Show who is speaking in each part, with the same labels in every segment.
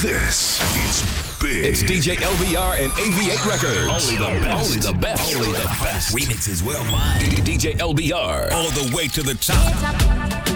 Speaker 1: This is big.
Speaker 2: It's DJ LBR and AV8 Records.
Speaker 1: Only the best.
Speaker 2: Only the best.
Speaker 1: Only the best.
Speaker 3: Remixes worldwide.
Speaker 2: DJ LBR.
Speaker 3: All the way to the top.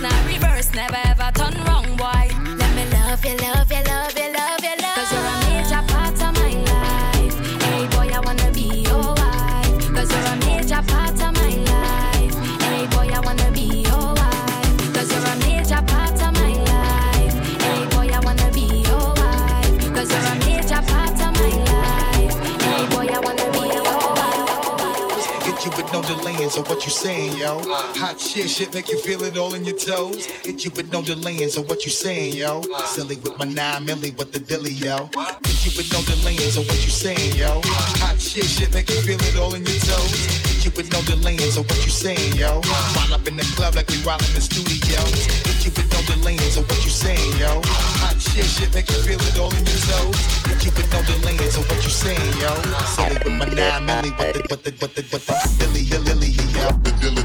Speaker 4: Not reverse,
Speaker 5: saying, yo? Hot shit, shit make you feel it all in your toes. Hit you with no delaying, so what you saying, yo? Silly with my nine milli with the dilly, yo. Hit you with no delaying, so what you saying, yo? Hot shit, shit make you feel it all in your toes. Hit you with no delaying, so what you saying, yo? While up in the club like we while in the studio. Hit you with no delaying, so what you saying, yo? Hot shit, shit make you feel it all in your toes. Hit you with no delaying, so what you saying, yo? Silly with my nine milli with the with the with the with the dilly, dilly. Dilly, the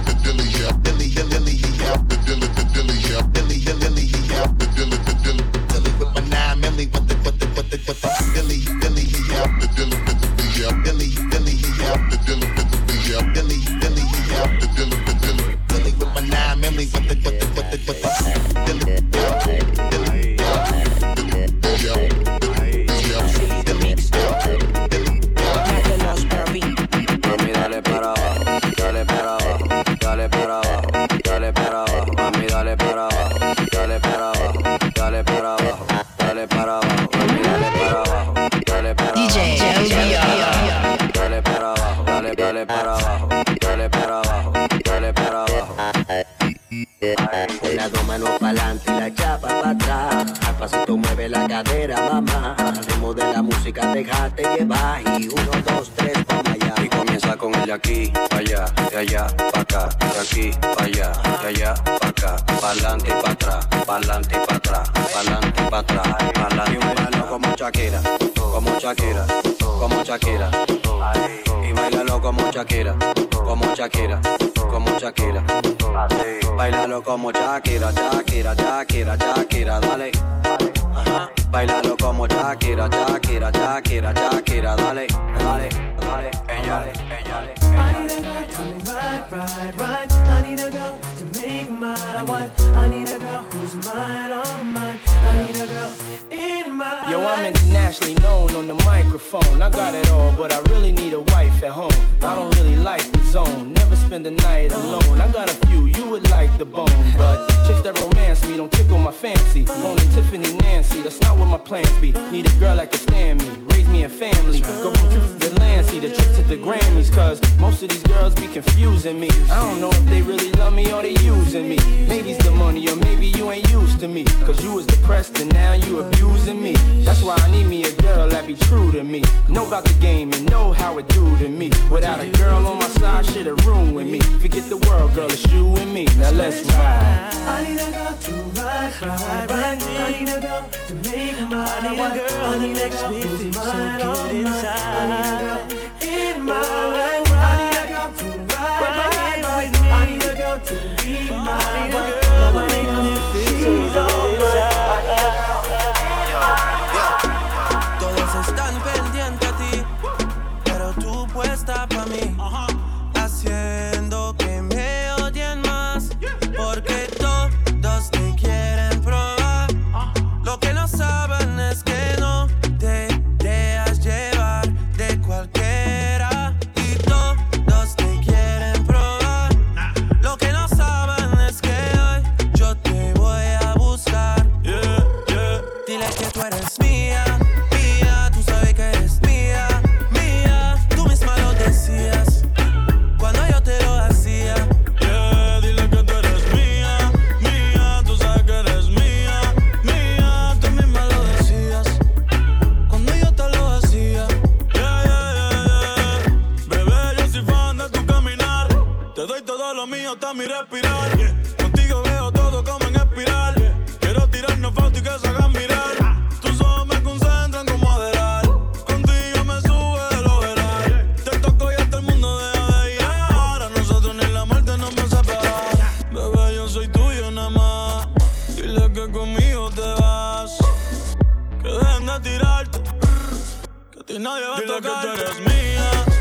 Speaker 6: to
Speaker 7: Lansing to to the Grammys, cause most of these girls be confusing me. I don't know if they really love me or they using me. Maybe it's the money, or maybe you ain't used to me. Cause you was depressed and now you abusing me. That's why I need me a girl that be true to me. Know about the game and know how it do to me. Without a girl on my side, shit a room with me. Forget the world, girl, it's you and me. Now let's ride.
Speaker 6: I need a girl to ride, ride, ride. I need a girl to make my. I need a girl who's mine, all mine. I need a girl in my life. I need a girl to ride. I need a girl to be my
Speaker 8: dile que conmigo te vas. Que dejen de tirarte. Que a
Speaker 6: ti nadie va a tocar. que tú eres mía.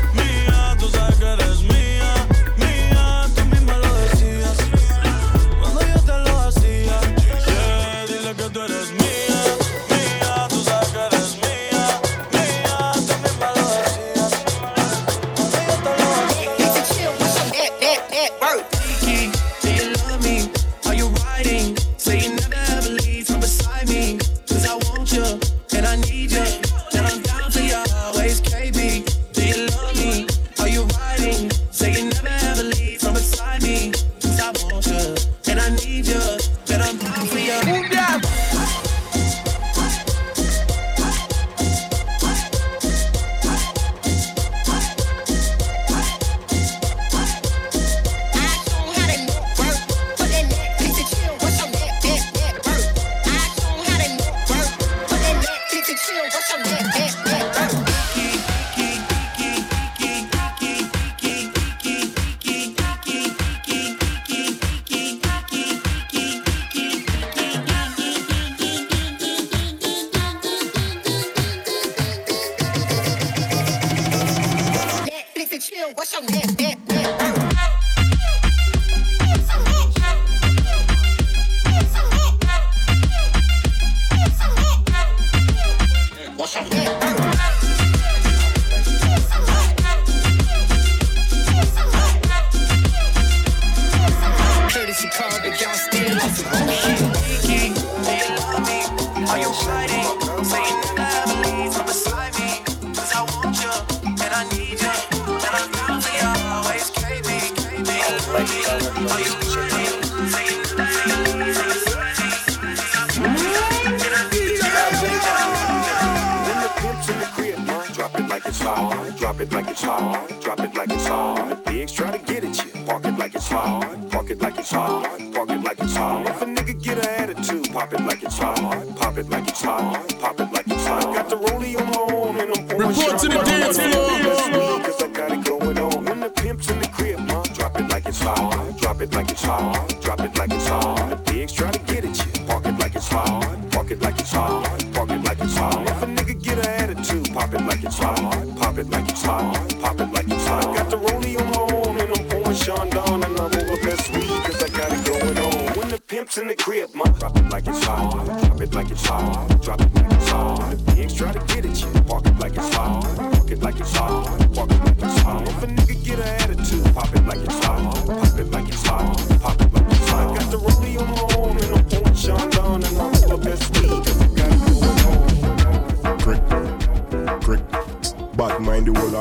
Speaker 9: Drop it like it's hot. Drop it like it's hot. Bigs try to get at you. Park it like it's hot. Park it like it's hot. Park it like it's hot. If a nigga get an attitude, pop it like it's hot. Pop it like it's hot. Pop it like it's hot. Got the rollie on my arm and I'm
Speaker 10: Report to the dance floor.
Speaker 9: Cause I got it going on. When the pimp's in the crib, ma, drop it like it's hot. Drop it like it's hot. Drop it like it's hot. The pigs try to get at you. Park it like it's hot. Park it like it's hot. Park it like it's hot. If a nigga get an attitude, pop it like it's hot. Pop it like it's hot. Pop it like it's hot. Got the rollie on my arm and I'm pouring Chandon and I'm over best weed cause I got it going on. When the pimp's in the crib, ma, drop it like it's hot. Drop it like it's hot. Drop it like it's hot. The pigs try to get at you. Park it like it's hot. Park it like it's hot. Park it like it's hot. If a nigga get an attitude, pop it like it's hot.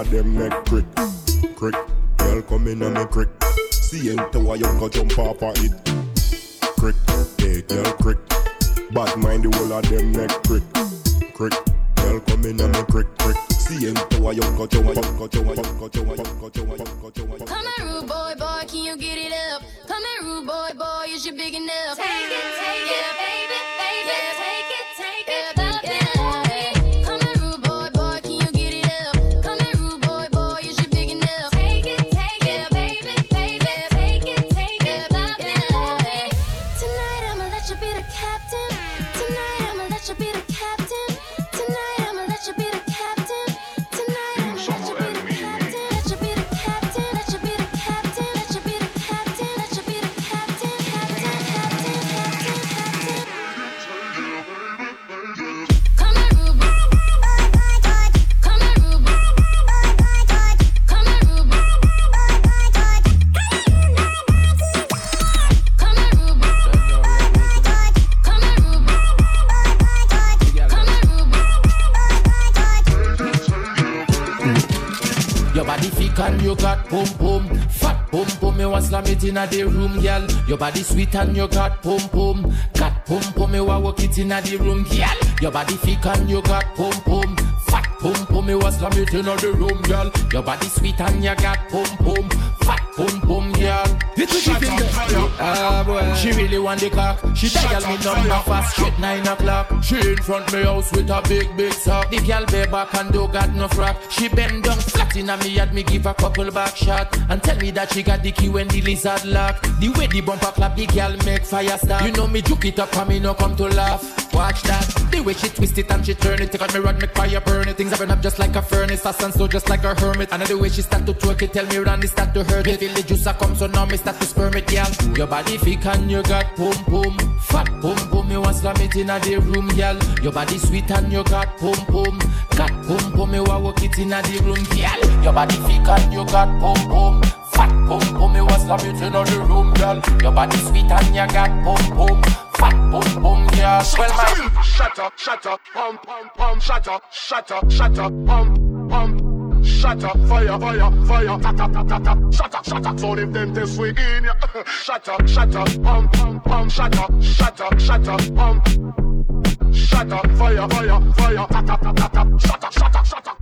Speaker 11: Of them neck crick, crick. Girl come in and me crick. See into why you go jump off of it. Crick, hey girl crick. Bad mind the whole of them neck crick, crick. Girl come in and me crick, crick. See into why you go jump off, go jump off, jump off, jump off, jump off.
Speaker 4: Come here, rude boy, boy, can you get it up? Come here, rude boy, boy, is you big enough? Take it, take it, baby, it
Speaker 12: inna the room, girl. Your body sweet and you got pum pum. Got pum pum, me want walk it inna the room, girl. Your body thick and you got pum pum. Fat pum pum, me want slam it inna the room, girl. Your body sweet and you got pum pum. Boom boom, girl. It's a giving the Ah boy, she really want the cock. She dial me number fast, straight nine o'clock. She in front me house with a big big sock. The girl be back and do got no frack. She bend down flat in a me yard, me give a couple back shot and tell me that she got the key when the lizard lock. The way the bumper clap, the girl make fire start. You know me juke it up and me no come to laugh. Watch that, the way she twist it and she turn it. Take out me rod, make fire burn it. Things burn up just like a furnace, I stand so just like a hermit. And the way she start to twerk it, tell me run, it start to hurt it. Feel the juice a come, so now me start to sperm it, girl. Your body thick and you got boom boom, fat boom boom. Me want slam it inna the room, girl. Your body sweet and you got boom boom, got pum pum. Me want walk it inna the room, girl. Your body thick and you got boom boom. Fat pum pum, me was slam it inna the room, girl. Your body sweet and you got boom pum. Fat pum pum, girl. Well, my
Speaker 13: Shut up, shut up, pum pum pum, shut up, shut up, shut up, pum pum. Shut up, fire, fire, fire, ta ta ta ta ta. Shut up, shut up. So if them this we in ya. Shut up, shut up, pum pum pum. Shut up, shut up, shut up, pum. Shut up, fire, fire, fire, ta ta ta ta ta. Shut up, shut up, shut up.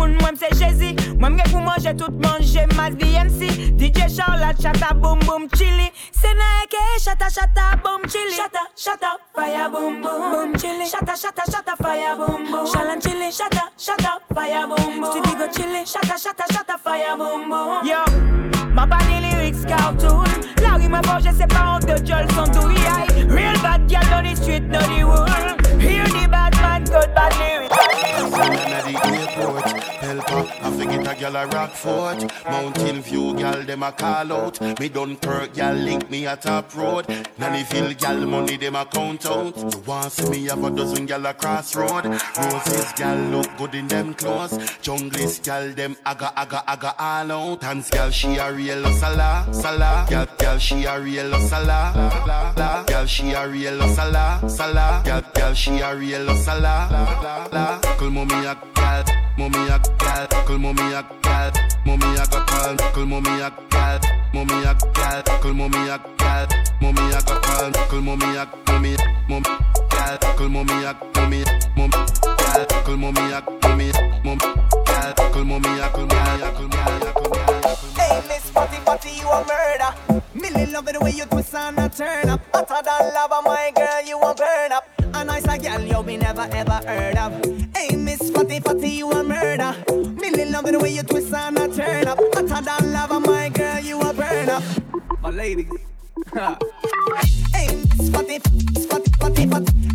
Speaker 14: moun mwen se jezi Mwen gen pou manje tout manje mas BNC DJ Charlotte, chata boom boom chili. Sena eke chata chata boom chili. Chata chata fire boom boom boom chili. Chata chata chata fire boom boom Shalan chili. Chata chata fire boom boom Studio chili. Chata chata chata fire boom boom Yo, ma pa ni lyrics cartoon. Ma bon je sais pas honte de Joel son douille Real bad girl on the street, no the wool Hear the bad man, good bad lyrics
Speaker 13: helper, I forget a gal a Rockfort. Mountain View gal dem a call out. Me Dunkirk gal link me a top road. Nannyville gal money dem a count out. You want see me have a dozen gal a crossroad. Roses gal look good in them clothes. Junglist gal dem aga aga aga all out. Hands gal she a real sala sala. Gal gal she a real sala la la. Gal she a real sala sala. Gal gal she a real sala la la. Call mommy a gal, mommy a gal, call mommy a gal, mommy a go call, mommy a gal, mommy a gal, call mommy a gal, mommy a go call, mommy a mommy, mom gal, call mommy a mommy, mom gal, call mommy a mommy, mom gal, call mommy a call mommy a call mommy a call mommy a.
Speaker 15: Hey, Miss Fatty Fatty, you a murder. Millie love it the way you twist and turn up. Hotter than lava, my girl, you a burn up. A nice a girl you be never ever heard of. Hey, Miss Fatty Fatty, you a murder. Millie love the way you twist and a turn up. Hotter than lava, my girl, you a burn up. My lady. hey, Miss Fatty, Fatty, Fatty, Fatty.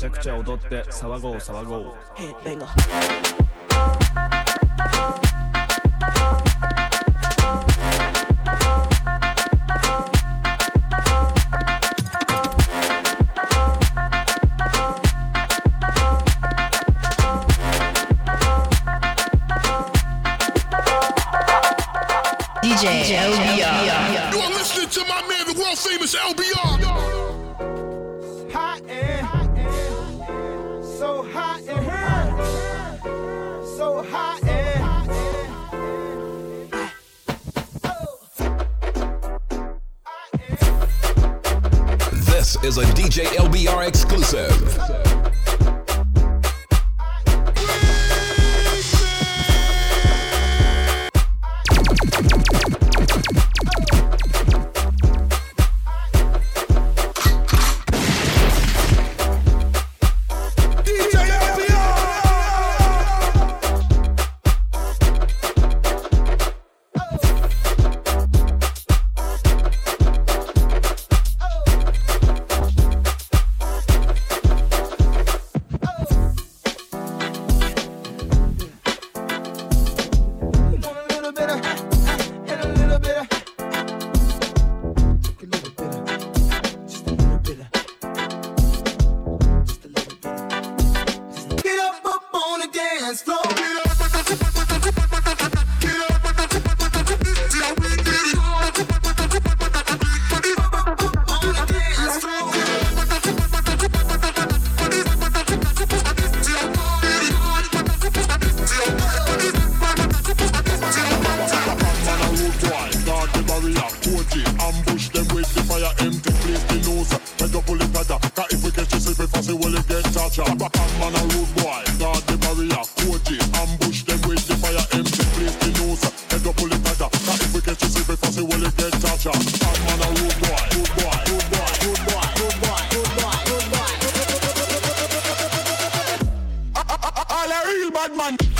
Speaker 16: ちゃくちゃ踊って騒ごう騒ごう
Speaker 17: ヘッベンガ「LBR」
Speaker 10: is a DJ LBR exclusive.
Speaker 17: a real bad man.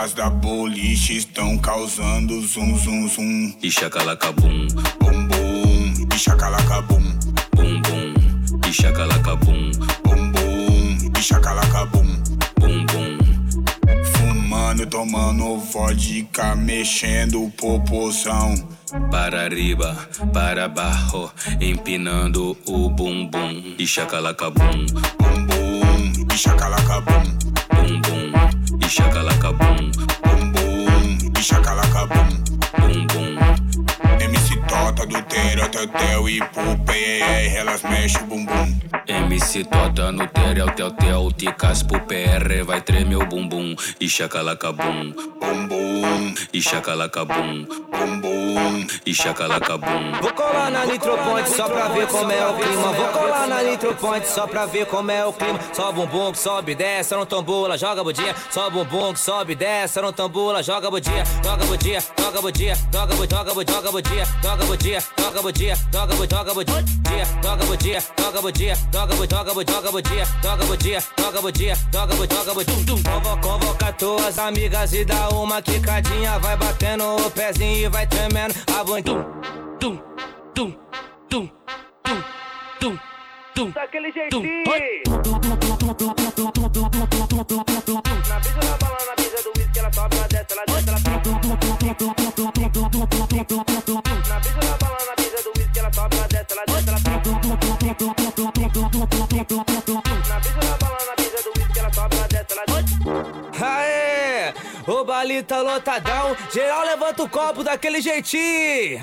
Speaker 18: Las ticas da boliche estão causando zum zum zum.
Speaker 19: E chacalacabum,
Speaker 18: Bum bum, e chacalacabum.
Speaker 19: bum bum. E chacalacabum,
Speaker 18: Bum bum, e chacalacabum.
Speaker 19: bum bum.
Speaker 18: Fumando, tomando vodka, mexendo o popozão.
Speaker 19: Para arriba, para abaixo, empinando o bumbum. E chacalacabum,
Speaker 18: Bum bum, e chacalacabum
Speaker 19: shakalaka boom,
Speaker 18: boom boom, shakalaka boom,
Speaker 19: boom boom.
Speaker 18: MC Tota do Tera, Tetel e Pupe, elas mexem o bumbum.
Speaker 19: MC Tota no terel, tel, ticas pro PR, vai tremer o bumbum. E chacalacabum,
Speaker 18: Bum bum,
Speaker 19: e chacalacabum,
Speaker 18: bum bum.
Speaker 19: e chacalacabum.
Speaker 20: Vou colar na Nitroponte só pra ver como é o clima. Vou colar na Nitroponte só pra ver como é o clima. Só bumbum que sobe, desce, não tambula, joga budinha. Só bumbum que sobe, desce, não tambula, joga budinha. Joga budinha, joga budinha, joga budinha, joga budinha, joga budinha, joga budinha, toca o dia, toca o toca o dia, toca o dia, toca o dia, toca o toca o toca o dia, toca o dia, toca o dia, toca o toca o tum tum. Convoca, convoca tuas amigas e dá uma quicadinha, vai batendo o pezinho e vai tremendo a bunda. Tum tum tum tum tum tum tum.
Speaker 17: Daquele jeitinho. Na brisa da bala, na brisa do whisky, ela sobe, ela desce, ela desce, ela sobe. Na brisa da bala, na brisa do whisky, ela sobe, ela desce, ela.
Speaker 20: Aê! O baile tá lotadão, geral levanta o copo daquele jeitinho.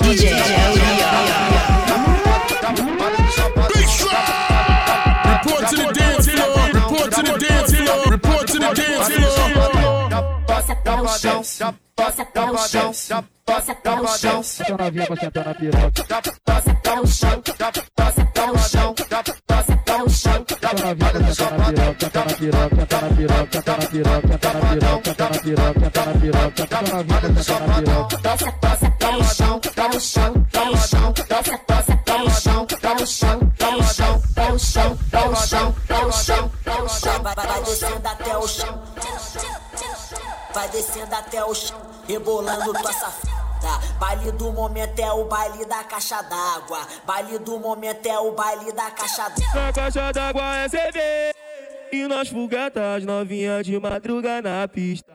Speaker 21: DJ o
Speaker 22: chão,
Speaker 23: desce até o chão, desce até o chão. Deixa a novinha chão, sentar na piroca.
Speaker 17: Desce até o chão, desce até o chão, desce até o chão. Deixa a novinha chão, sentar na piroca, chão, na piroca, sentar chão, piroca, sentar na chão, sentar na piroca,
Speaker 21: chão, na piroca, sentar chão, piroca. Deixa a chão, pra sentar na piroca.
Speaker 17: Desce, desce até o chão, até o chão, até o chão. Desce, desce até o chão, até o chão, até o chão, até o chão, até o chão, até o chão, até o chão.
Speaker 24: Vai descendo até o chão. Vai descendo até o chão, rebolando tua safada. Baile do momento é o baile da caixa d'água. Baile do momento é o baile da caixa d'água.
Speaker 17: Na caixa d'água é CD. E nós foguetas novinha de madruga na pista.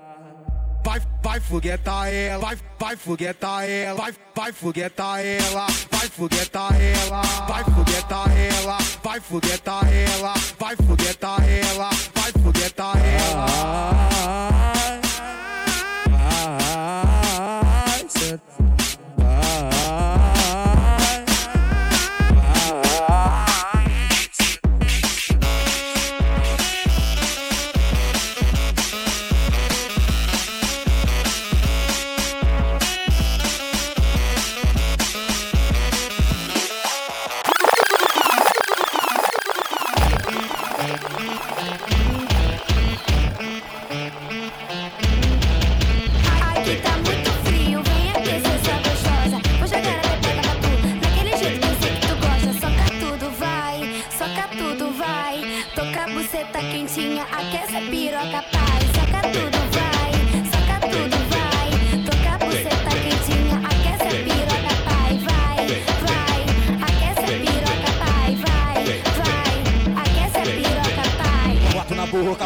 Speaker 21: Vai, vai foguetar ela, vai, vai foguetar ela, vai, vai foguetar ela, vai foguetar ela, vai foguetar ela, vai foguetar ela, vai foguetar ela, vai foguetar ela.
Speaker 17: Vai,
Speaker 3: Topic.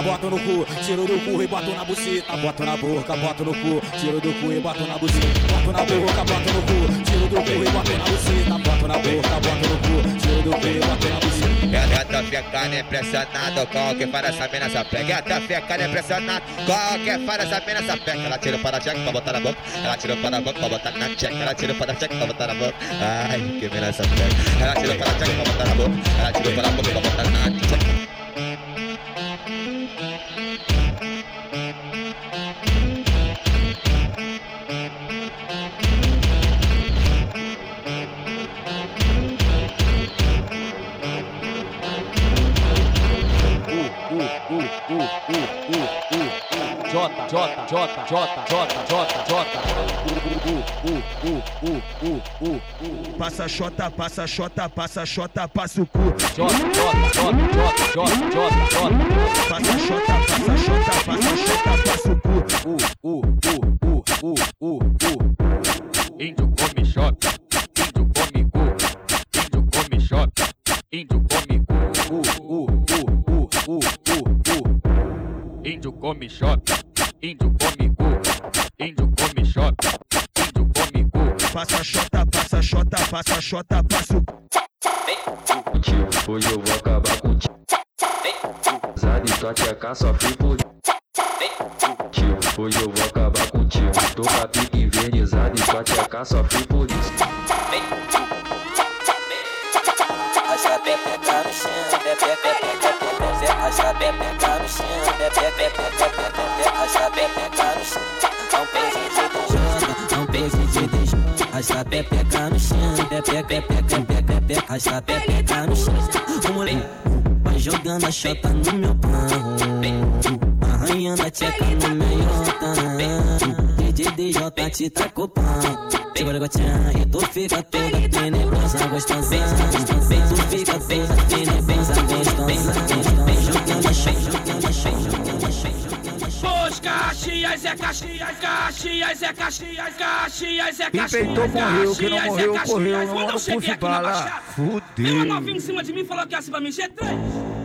Speaker 20: Boto no cu, tiro do cu e boto na buceta. Boto na boca, boto no cu, tiro do cu e boto na buceta. Boto na boca, boto no cu, tiro do cu e boto na buceta. Boto na boca, boto no cu, tiro do cu e boto na buceta.
Speaker 25: Eu tô ficando impressionado com o que faz essa mina essa pega. Eu tô ficando impressionado com o que faz essa mina essa pega. Ela tira para check pra botar na boca. Ela tira para a boca pra botar na check. Ela tira para check pra botar na boca. Ai, que mina essa pega. Ela tira para check pra botar na boca. Ela tira para a boca pra botar na check.
Speaker 26: Jota, Jota, Jota, Jota, Jota, Jota, Jota.
Speaker 25: U, U, U, U, U, Passa Jota, passa Jota, passa Jota, passa o cu.
Speaker 26: Jota, Jota, Jota, Jota, Jota, Jota.
Speaker 25: Passa Jota, passa Jota, passa Jota, passa o cu.
Speaker 26: U, U, U, U, U, U, U. Índio come Jota, índio come cu, índio come Jota, índio come cu. U, U, U, U, U, U. Índio come Jota índio come cu. Índio come xota, índio come cu.
Speaker 25: Passa xota, passa xota, passa xota, passa o.
Speaker 27: Contigo, hoje eu vou acabar contigo. Zado e tua tcheca sofre por Contigo, hoje eu vou acabar contigo. Tô com a pique invernizada e tua tcheca por isso.
Speaker 28: Arrasta pepeca no chão, pepeca, asa bem tá no chão, bebê bem tá asa bem tá no chão, não pense de deixar, não pense de deixar, asa bem tá no chão, bebê bem tá asa bem tá no chão, vamos lá, vai jogando a chota no meu pão, arranhando a tcheca no meu pão. DJ te tacou pão. Segura gotinha e tu fica toda tenebrosa, gostosa. Vem, tu fica toda tenebrosa, gostosa. Vem jogando jogando jogando.
Speaker 29: Os Caxias é Caxias, Caxias é Caxias, Caxias é
Speaker 25: Quem
Speaker 29: Caxias.
Speaker 25: peitou morreu, quem não
Speaker 29: Caxias é
Speaker 25: morreu,
Speaker 29: Caxias.
Speaker 25: correu.
Speaker 29: Quando
Speaker 25: Não
Speaker 29: eu
Speaker 25: era
Speaker 29: cheguei
Speaker 25: pulso
Speaker 29: aqui na
Speaker 25: bala.
Speaker 29: Baixada, Tem uma novinha em
Speaker 25: Fudeu.
Speaker 29: cima de mim falou que essa pra mim G3.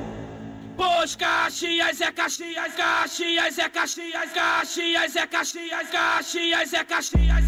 Speaker 29: Pois Caxias é Caxias, Caxias é Caxias, Caxias é Caxias, Caxias é Caxias.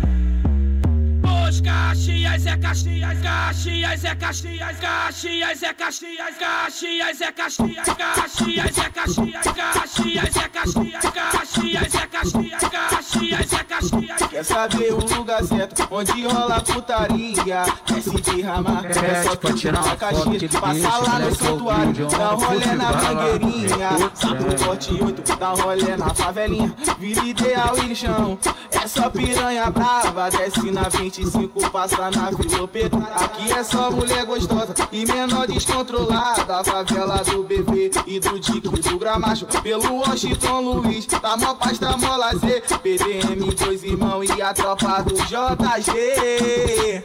Speaker 29: Pois Caxias é Caxias, Caxias é Caxias, Caxias é Caxias, Caxias é Caxias, Caxias é Caxias, Caxias é Caxias, Caxias é Caxias, Caxias é Caxias.
Speaker 25: Quer saber o lugar certo onde rola putaria? Quer se derramar? É só tu tirar uma caixinha, passar lá no santuário, dá rolê na mangueirinha. Sapo forte 8, dá rolê na favelinha. Vida ideal e chão. É só piranha brava, desce na 25, passa na filopeta. Aqui é só mulher gostosa e menor descontrolada. A favela do bebê e do Dick e do Gramacho. Pelo Washington Luiz, tá mó paz, tá mó lazer. PDM, dois irmãos e a tropa do JG.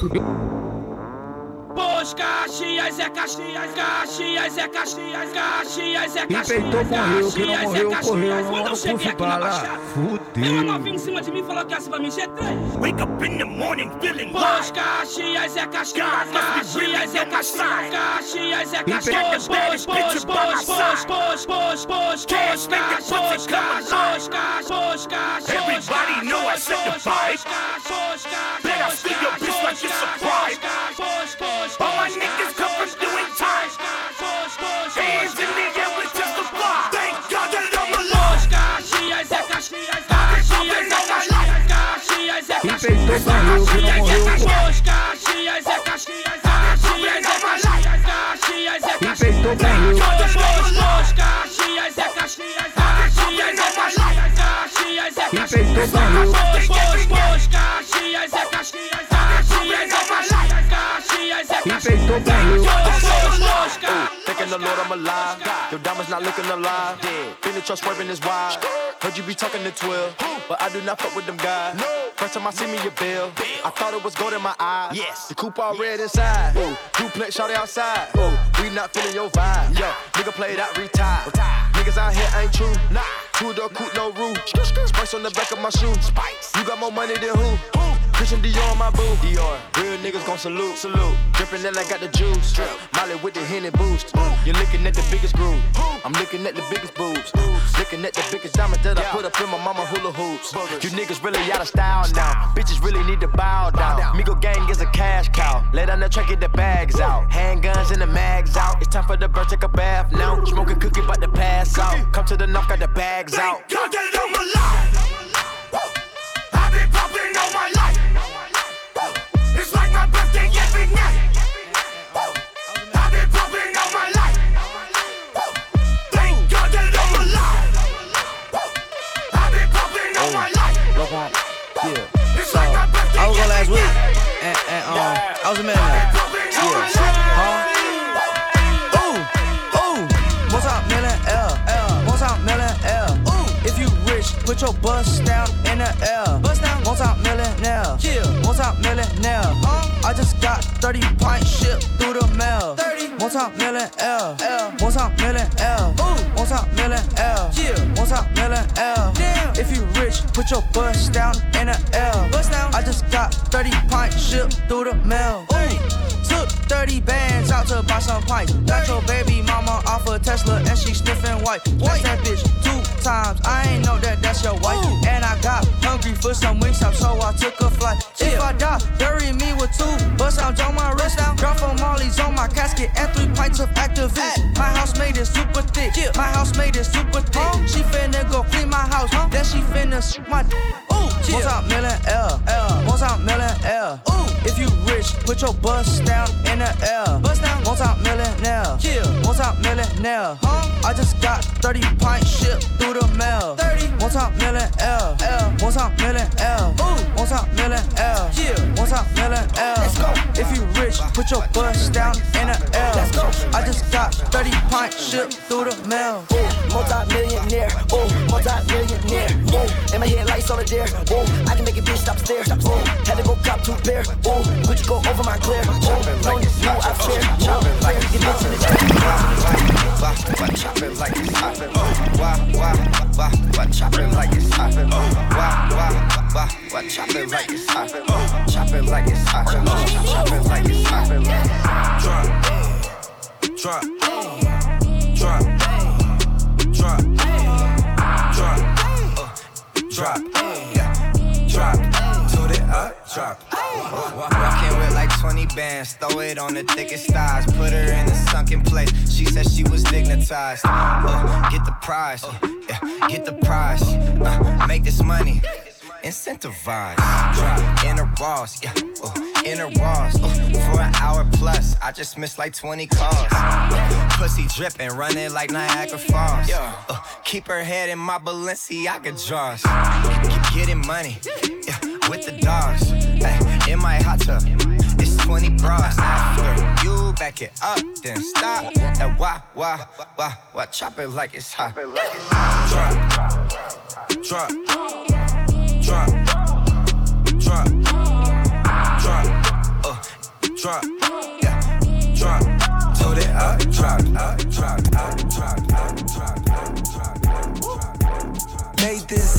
Speaker 29: Pois Caxias é Caxias, Caxias é Caxias, Caxias é
Speaker 25: Quem
Speaker 29: Caxias.
Speaker 25: peitou morreu, quem não
Speaker 29: Caxias é
Speaker 25: morreu,
Speaker 29: Caxias.
Speaker 25: correu. Não
Speaker 29: Quando eu cheguei aqui na. Baixada, Tem uma
Speaker 25: Fudeu.
Speaker 29: novinha em cima de mim falou que essa pra mim G3. Wake up in the morning feeling Pois Caxias é Caxias, Caxias é Caxias, Caxias é Caxias. Pois, pois, pois, pois, pois, pois, pois, pois, pois, Caxias, pois, Caxias, pois, Caxias.
Speaker 30: Everybody know I set the vibe. Bet I steal your bitch like it's a bribe. All my niggas come from doing time. Hands in the air with testify. Thank God that I'm alive.
Speaker 29: Caxias é Caxias, Caxias é Caxias, Caxias é
Speaker 25: Quem
Speaker 29: Caxias.
Speaker 25: peitou morreu, quem não morreu,
Speaker 29: Caxias é Caxias, Caxias é Caxias, Caxias é
Speaker 25: Quem
Speaker 29: Caxias.
Speaker 25: peitou morreu.
Speaker 29: Caxias é Caxias, Caxias é Caxias, Caxias é
Speaker 25: Quem
Speaker 29: Caxias.
Speaker 25: peitou morreu.
Speaker 29: É Caxias Caxias.
Speaker 9: Thanking the Lord I'm alive. Your diamonds not looking alive. Feeling trust swerving is wide. Heard you be talking to 12, but I do not fuck with them guys. First time I see me a bill, I thought it was gold in my eye. Yes. The coupe all red inside. Ooh. Duplex shot outside. Ooh. We not feeling your vibe. Yo, nigga play that retire. Niggas out here ain't true. Nah. Two door coupe, no roof. Spice on the back of my shoe. Spice. You got more money than who? Christian Dior on my boo. Dior. Real niggas gon' salute. Salute. Drippin' then I got the juice. Drip. Molly with the Henny boost. You're looking at the biggest groove. I'm looking at the biggest boobs. Looking at the biggest diamond that I put up in my mama hula hoops. You niggas really out of style now. Bitches really need to bow down. Migo gang is a cash cow. Lay down the track, get the bags out. Handguns and the mags out. It's time for the bird, take a bath now. Smoking cookie, about to pass out. Come to the knock, got the bags out.
Speaker 30: God
Speaker 31: a man. Yeah. Huh? Ooh, ooh. Most out million L, L. Most out million L. Ooh. If you rich, put your bust down in the air. Bust down, multi-millionaire. Yeah, multi-millionaire. Uh, I just got 30 pints shipped through the mail. 30, multi-millionaire. L, multi-millionaire. Ooh, multi-millionaire. Yeah, multi-millionaire. Damn, if you rich, put your bust down in the air. Bust down, I just got 30 pints shipped through the mail. Ooh. Took 30 bands out to buy some pipes. Got your baby mama off a Tesla and she sniffing white. White that bitch two times. I ain't know that that's your wife. And I got hungry for some wings up, so I took a flight. If I die, bury me with two bust out on my wrist. Drop for Molly's on my casket and three pints of activist. My house made it super thick. Yeah. My house made it super thick. She finna go clean my house. Then she finna my. Oh my. Ooh, multi-million L, L, multi-million L. Ooh, if you rich, put your bust down in the air. Bust down, multi-millionaire. Yeah, multi-millionaire. Huh? I just got 30 pints shipped through the mail. 30, multi-millionaire. L, multi-millionaire. Ooh, multi-millionaire. Yeah, multi-millionaire. Let's go. If you rich, put your bust down in the air. Let's go. I just got 30 pints shipped through the mail.
Speaker 32: Ooh, multi-millionaire. Ooh, multi-millionaire. Ooh, and my headlights on the dare. Ooh, I can make a bitch stop stare. Ooh, had to go cop two pair. Ooh, would you go over my clear? Ooh, no, no, I fear. Ooh, like your bitch in the
Speaker 33: Why, why chop it like it's hot? Why, why, why, why chop like it's hot? Why, why, why, why chop like it's hot? Chop it like it's hot. Chop it like it's hot. Drop, drop, drop, drop, drop, uh, drop, drop, it drop. Walking with like 20 bands, throw it on the thickest thighs, put her in a sunken place. She said she was dignitized. Uh, get the prize, yeah, get the prize. Uh, make this money, incentivize. Drop in a Ross, yeah, uh, in a Ross. Uh, for an hour plus, I just missed like 20 calls. Pussy dripping, running like Niagara Falls. Uh, keep her head in my Balenciaga drawers. Keep getting money, yeah, with the dogs. Ay, in my hot tub, it's 20 bras. After you back it up, then stop. And why, why, why, why chop it like it's hot? Drop, drop, drop, drop, drop, uh, drop, yeah, drop. Told it up, drop, up, drop, up, drop, up, drop,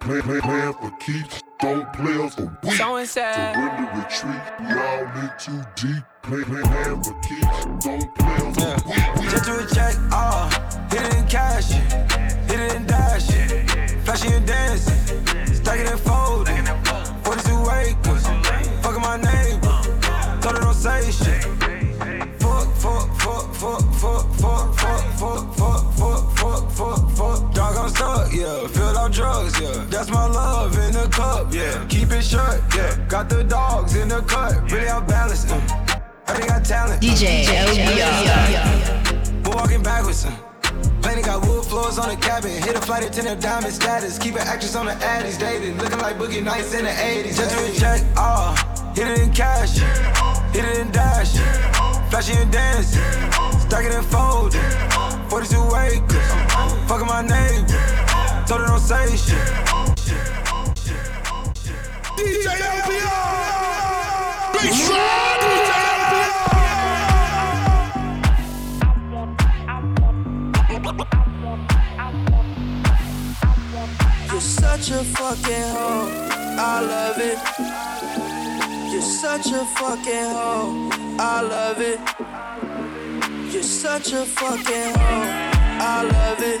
Speaker 17: Plan, plan, plan for keeps. Don't play us for weeks.
Speaker 34: So sad.
Speaker 17: Surrender, retreat. We all in too deep. Plan, plan, plan for keeps. Don't play us for weeks.
Speaker 35: Just do a check, ah, hit it in cash, hit it in dash, flashy and dancing, stack it and fold yeah. Filled out drugs, yeah. That's my love in the cup, yeah. Keep it shut, yeah. Got the dogs in the cut, really out balanced. Uh. I got talent.
Speaker 36: DJ LBR.
Speaker 35: We're walking backwards. Uh. Planet got wood floors on the cabin. Hit a flight attendant, diamond status. Keep an actress on the addies. Dated, looking like Boogie Nights in the 80s. Just to check, ah. hit it in cash. Hit it in dash. Flashy and dancing. Stack it and fold it. 42 acres. Fucking my neighbor. Told her don't say shit.
Speaker 21: DJ LBR! Big shot! DJ
Speaker 31: You're such a fucking hoe. I love it. You're such a fucking hoe. I love it. You're such a fucking hoe. I love it.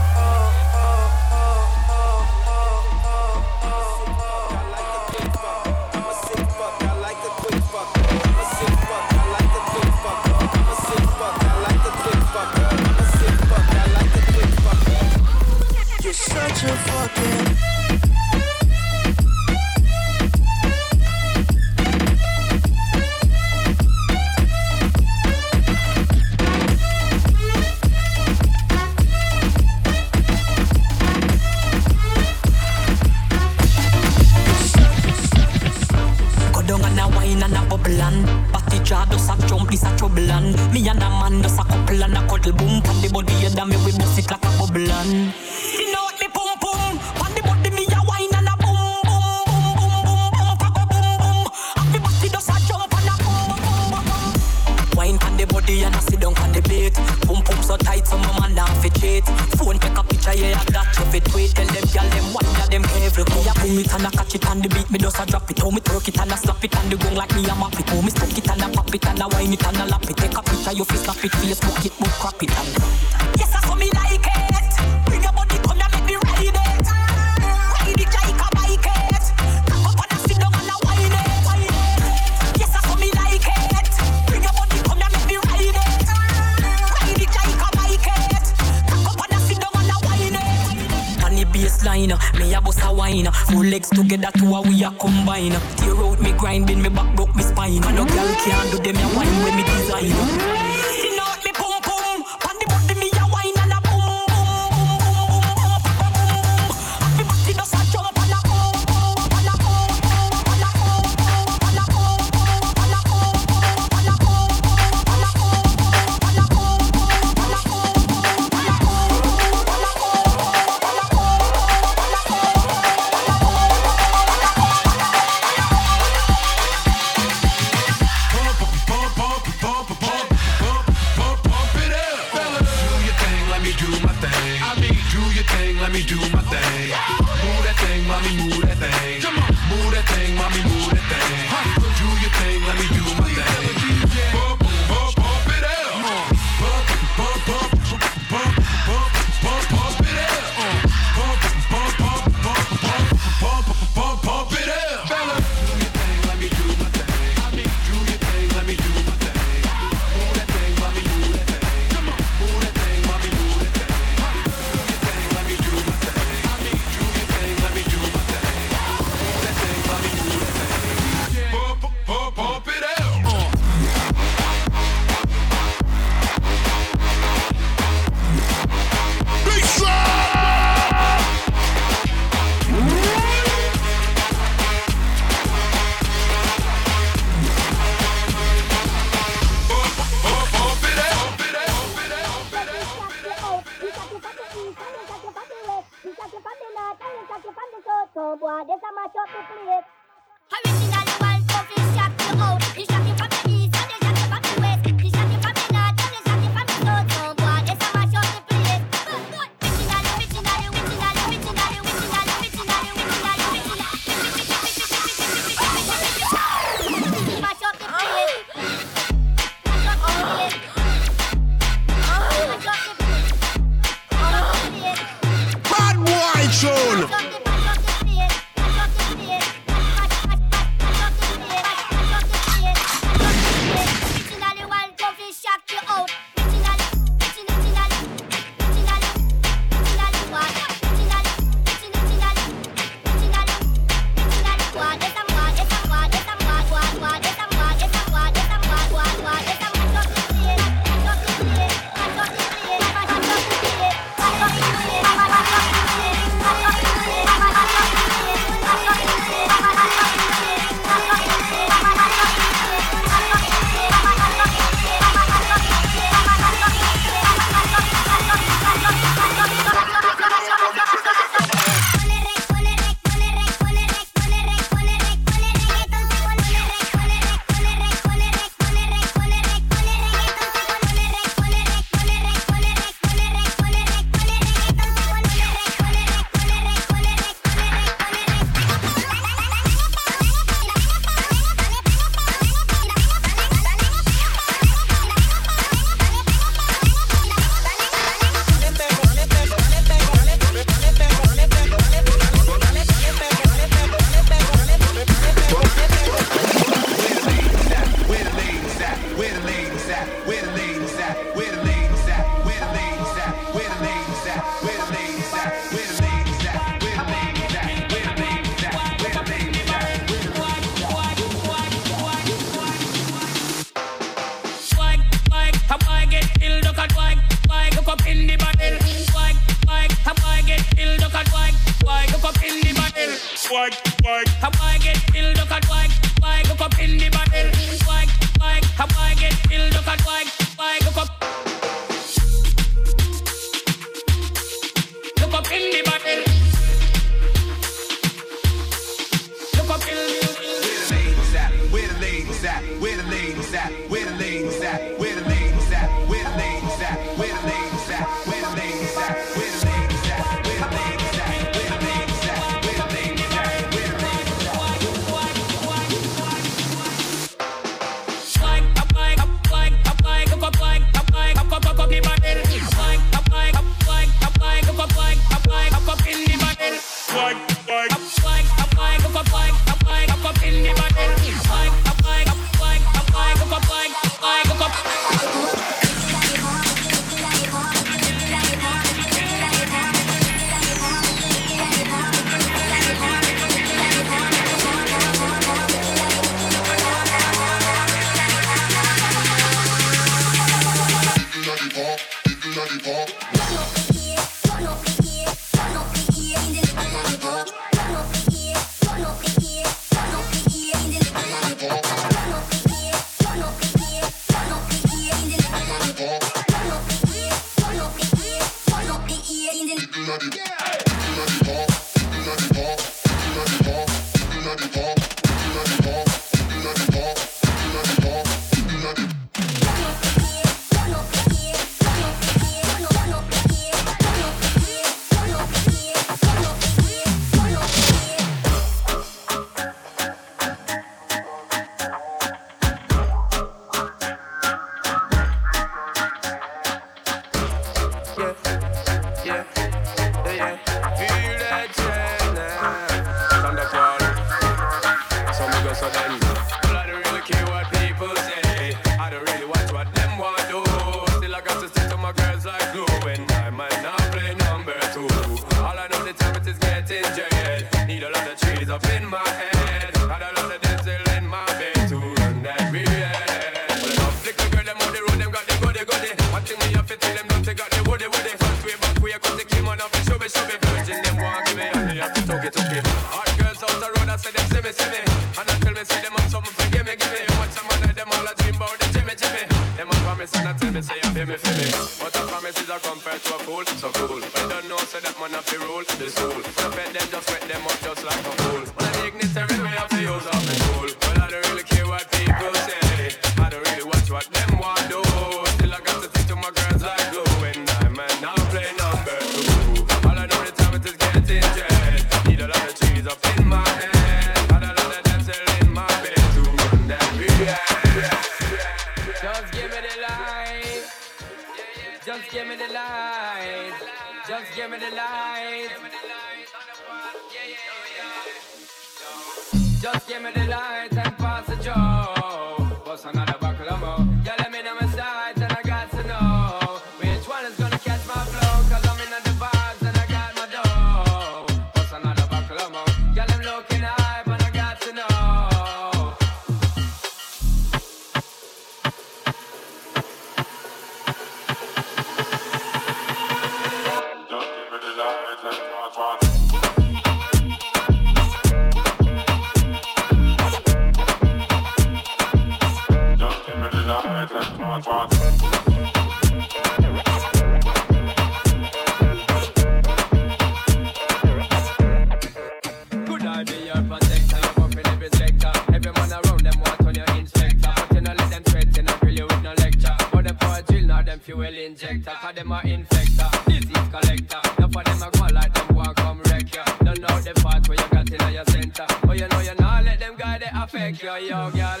Speaker 37: injector, cause them are infector, disease collector. Now for them a go like them boy come wreck ya. Don't know the part where you got in your center, but you know you not let them guy they affect you, yo, girl.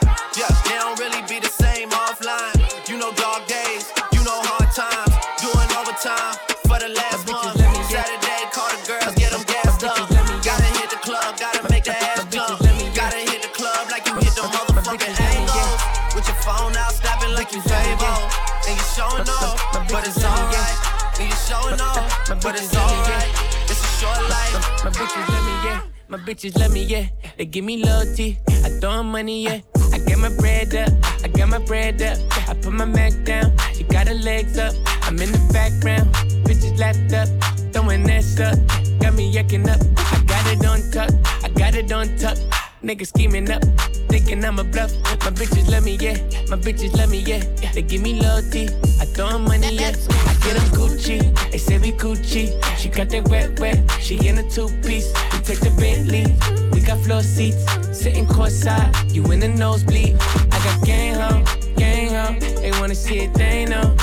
Speaker 38: Showing off, but it's alright. And you showing off, but it's alright. It's a short life.
Speaker 39: My bitches let me, yeah. My bitches let me, yeah. They give me loyalty. I throw money, yeah. I get my bread up. I got my bread up. I put my Mac down. She got her legs up. I'm in the background. Bitches lapped up. Throwing ass up. Got me yucking up. I got it on tuck. I got it on tuck. Niggas scheming up, thinking I'm a bluff. My bitches love me, yeah. My bitches love me, yeah. They give me loyalty. I throw money, yeah. I get 'em Gucci. They say we Gucci. She got that wet, wet. She in a two piece. We take the Bentley. We got floor seats. Sitting courtside. You in the nosebleed. I got gang home, gang home. They wanna see it, they know.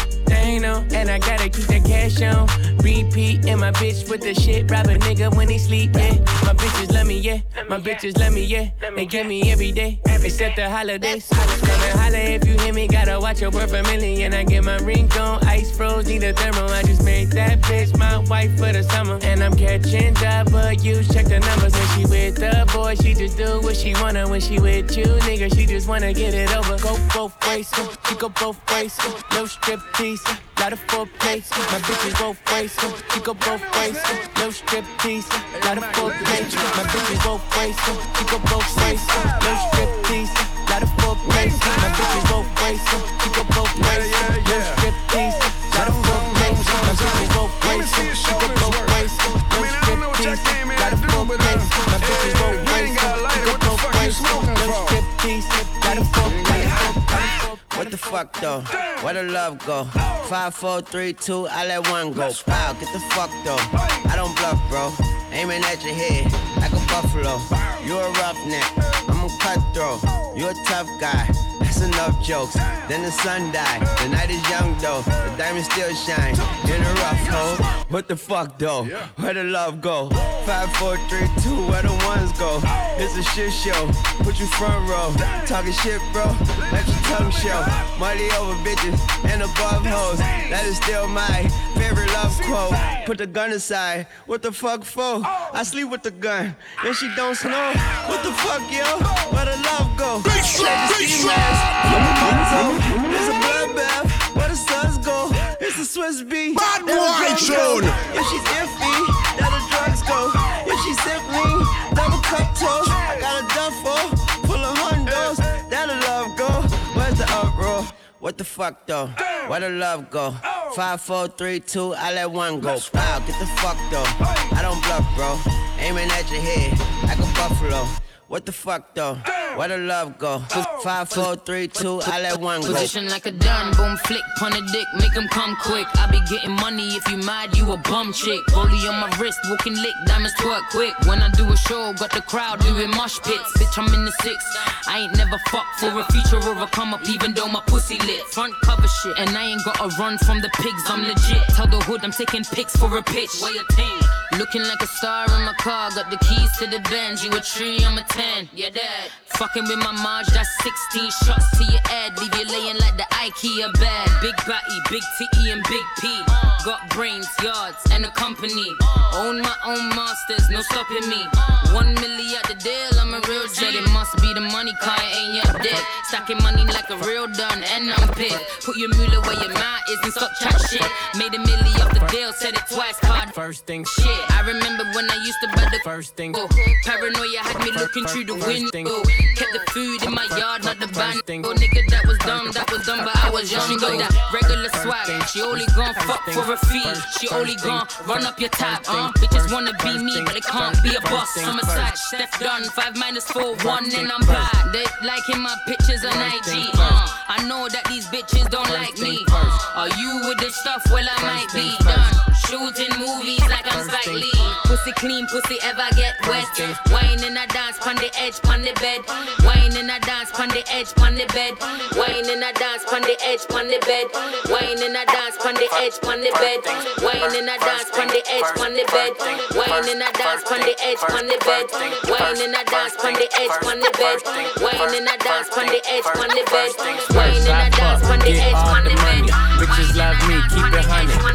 Speaker 39: Know, and I gotta keep that cash on repeat. And my bitch with the shit, rob a nigga when he sleep. Yeah, my bitches love me, yeah. My bitches love me, yeah. They give me every day, except the holidays. Come and holla if you hear me. Gotta watch your word for million. I get my ring on ice froze, need a thermal. I just made that bitch my wife for the summer, and I'm catching you Check the numbers when she with the boy. She just do what she wanna when she with you, nigga. She just wanna get it over. Go both ways, she go both ways. No strip tease, lot of foreplay. My bitches both ways, she go both ways. No strip tease, lot of foreplay. My bitches both ways, she go both ways. No strip tease, lot of foreplay. My bitches both ways, she go both ways. No strip tease, lot of foreplay. My bitches both ways, she go both ways. No strip tease, lot of foreplay. My bitches both ways, she go both ways. No strip tease, lot of foreplay.
Speaker 38: What the fuck though? Where the love go? Five, four, three, two, I let one go. Wow, get the fuck though. I don't bluff, bro. Aiming at your head like a buffalo. You're a roughneck, I'm a cutthroat. You're a tough guy. That's enough jokes. Then the sun died. The night is young though. The diamond still shine in a rough hole. What the fuck though? Where the love go? Five, four, three, two. Where the ones go? It's a shit show. Put you front row. Talking shit, bro. Let your tongue show. Money over bitches and above hoes. That is still my favorite love quote. Put the gun aside. What the fuck for? I sleep with the gun and she don't snow. What the fuck, yo? Where the love go? Check the ski mask. It's a bloodbath. Where the suns go? It's a Swiss beat.
Speaker 40: Bad boy
Speaker 38: go. If she's iffy, that'll drugs go. If she's simply double cup toast, I got a duffel What the fuck though? Where the love go? Five, four, three, two, I let one go. Wow, get the fuck though. I don't bluff, bro. Aiming at your head like a buffalo. What the fuck though? Where the love go? Five, four, three, two, I let one go.
Speaker 41: Position like a done, boom, flick, pun a dick, make 'em come quick. I be getting money if you mad, you a bum chick. Rollie on my wrist, walking lick, diamonds twerk quick. When I do a show, got the crowd doing mosh pits. Bitch, I'm in the six. I ain't never fucked for a feature or a come up, even though my pussy lit. Front cover shit, and I ain't gotta run from the pigs, I'm legit. Tell the hood I'm taking pics for a pitch. Where you think? Looking like a star in my car, got the keys to the Benz. You a tree, I'm a 10. Yeah, dad. Fucking with my Marge, that's 16 shots to your head. Leave you laying like the IKEA bed. Big batty, big TE, and big P. Got brains, yards, and a company. Own my own masters, no stopping me. One milli at the deal, I'm a real G. It must be the money, car ain't your debt. Stacking money like a real done, and I'm pissed. Put your mule where your mouth is and stop chat shit. Made a milli off the deal, said it twice, card.
Speaker 39: First thing
Speaker 41: Shit, I remember when I used to buy the
Speaker 39: first thing.
Speaker 41: Paranoia had me looking through the window. Kept the food in my yard, not the band. Oh, nigga, that was dumb, that was dumb, but I was young. She got that regular swag. She only gon' fuck for a fee. She only gon' run up your tab. Uh, bitches wanna be me, but they can't be a boss. I'm a side, Steph done. Five minus four, one, and I'm bad. They liking my pictures on IG. Uh, I know that these bitches don't like me. Are you with this stuff? Well, I might be done. Shooting movies like I'm Spike Lee. Pussy clean, pussy ever get wet. Wine in a dance, pon the edge, pon the bed. Wine in a dance, pon the edge, pon the bed. Wine in a dance, pon the edge, pon the bed. Wine in a dance, pon the edge, pon the bed. Wine in a dance, pon the edge, pon the bed. Wine in a dance, pon the edge, pon the bed. Wine in a dance, pon the edge, pon the bed. Wine in a dance, pon the edge, pon the bed. Wine in a dance, pon the edge, pon the bed.
Speaker 39: Bitches love me, keep it honey.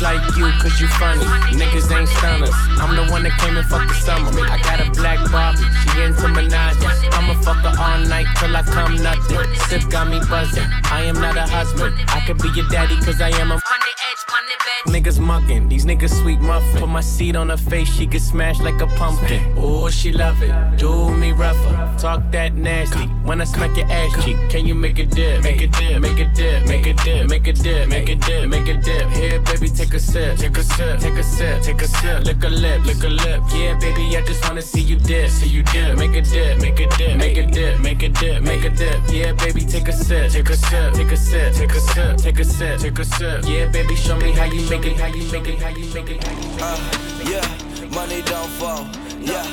Speaker 39: Like you, cause you funny. Niggas ain't stunners. I'm the one that came and fucked the summer. I got a black Barbie, she into Minaj. I'ma fuck her all night till I come nothing. Sip got me buzzing. I am not a husband. I could be your daddy, cause I am a. Niggas mugging, these niggas sweet muffin. Put my seat on her face, she get smashed like a pumpkin. Oh, she love it, do me rougher. Talk that nasty. When I smack your ass cheek, can you make a dip? Make a dip, make a dip, make a dip, make a dip, make a dip, make a dip. Here, baby, take a sip, take a sip, take a sip, take a sip. Lick a lip, lick a lip. Yeah, baby, I just wanna see you dip, see you dip. Make a dip, make a dip, make a dip, make a dip, make a dip. Yeah, baby, take a sip, take a sip, take a sip, take a sip, take a sip, take a sip. Yeah, baby, show me how you make it, how you make it, how you make it, how you make it.
Speaker 42: Uh, yeah, money don't fall. Yeah,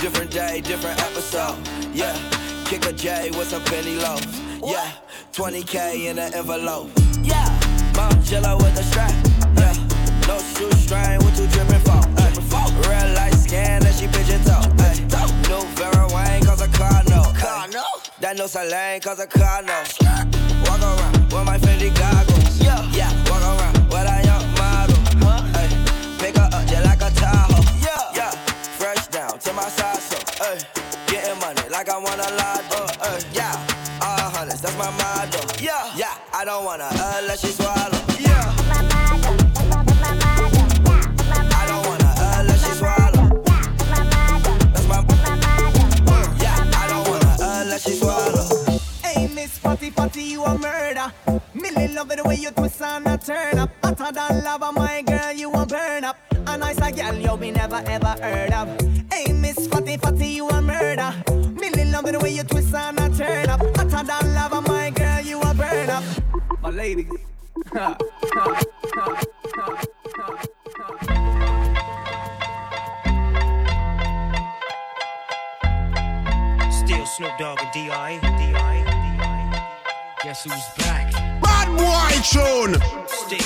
Speaker 42: different day, different episode. Yeah, kick a J with some penny loaf. Yeah, 20k in an envelope. Yeah, Margiela with a strap. Yeah, no shoestring, what you dripping for? Ay, Real light scan and she pigeon toe. Ay, New Vera Wang cause a car no. That no Salane cause a car no. Walk around with my Fendi goggles. Ay, getting money like I wanna lie, uh, ay, yeah. All hundreds, that's my motto. Yeah, yeah. I don't wanna unless she swallow. Yeah.
Speaker 43: I don't wanna unless she swallow. That's my motto. Yeah. I don't wanna unless she swallow. Hey, Miss Fatty Fatty, you a murder. Millie love it the way you twist and a turn up. Hotter than lava, my girl, you a burn up.
Speaker 15: A nice gal
Speaker 37: you we never
Speaker 15: ever heard of this fatty fatty, you a murder. Millie love the
Speaker 44: way you twist and I turn up.
Speaker 15: Hotter love on my girl,
Speaker 37: you a burn up. My
Speaker 15: lady. Still
Speaker 37: Snoop Dogg and D.I. Guess who's back?
Speaker 15: Bad boy tune. Still,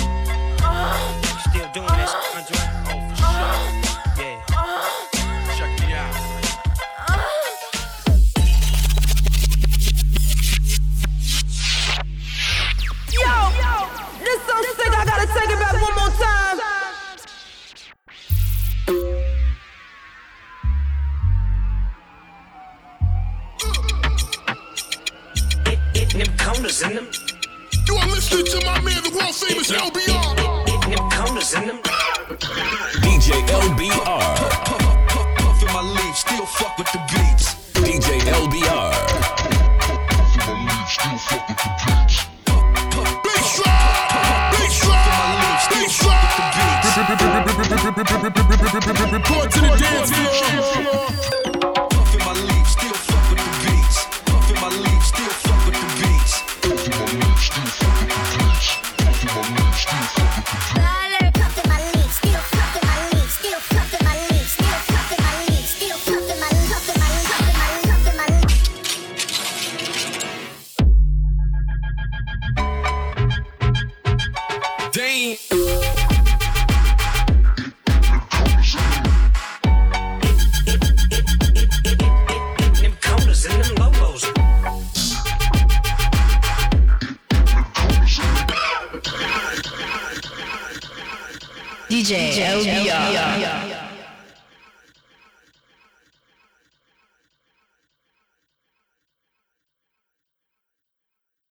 Speaker 15: still doing this. Oh for sure.
Speaker 9: Don't be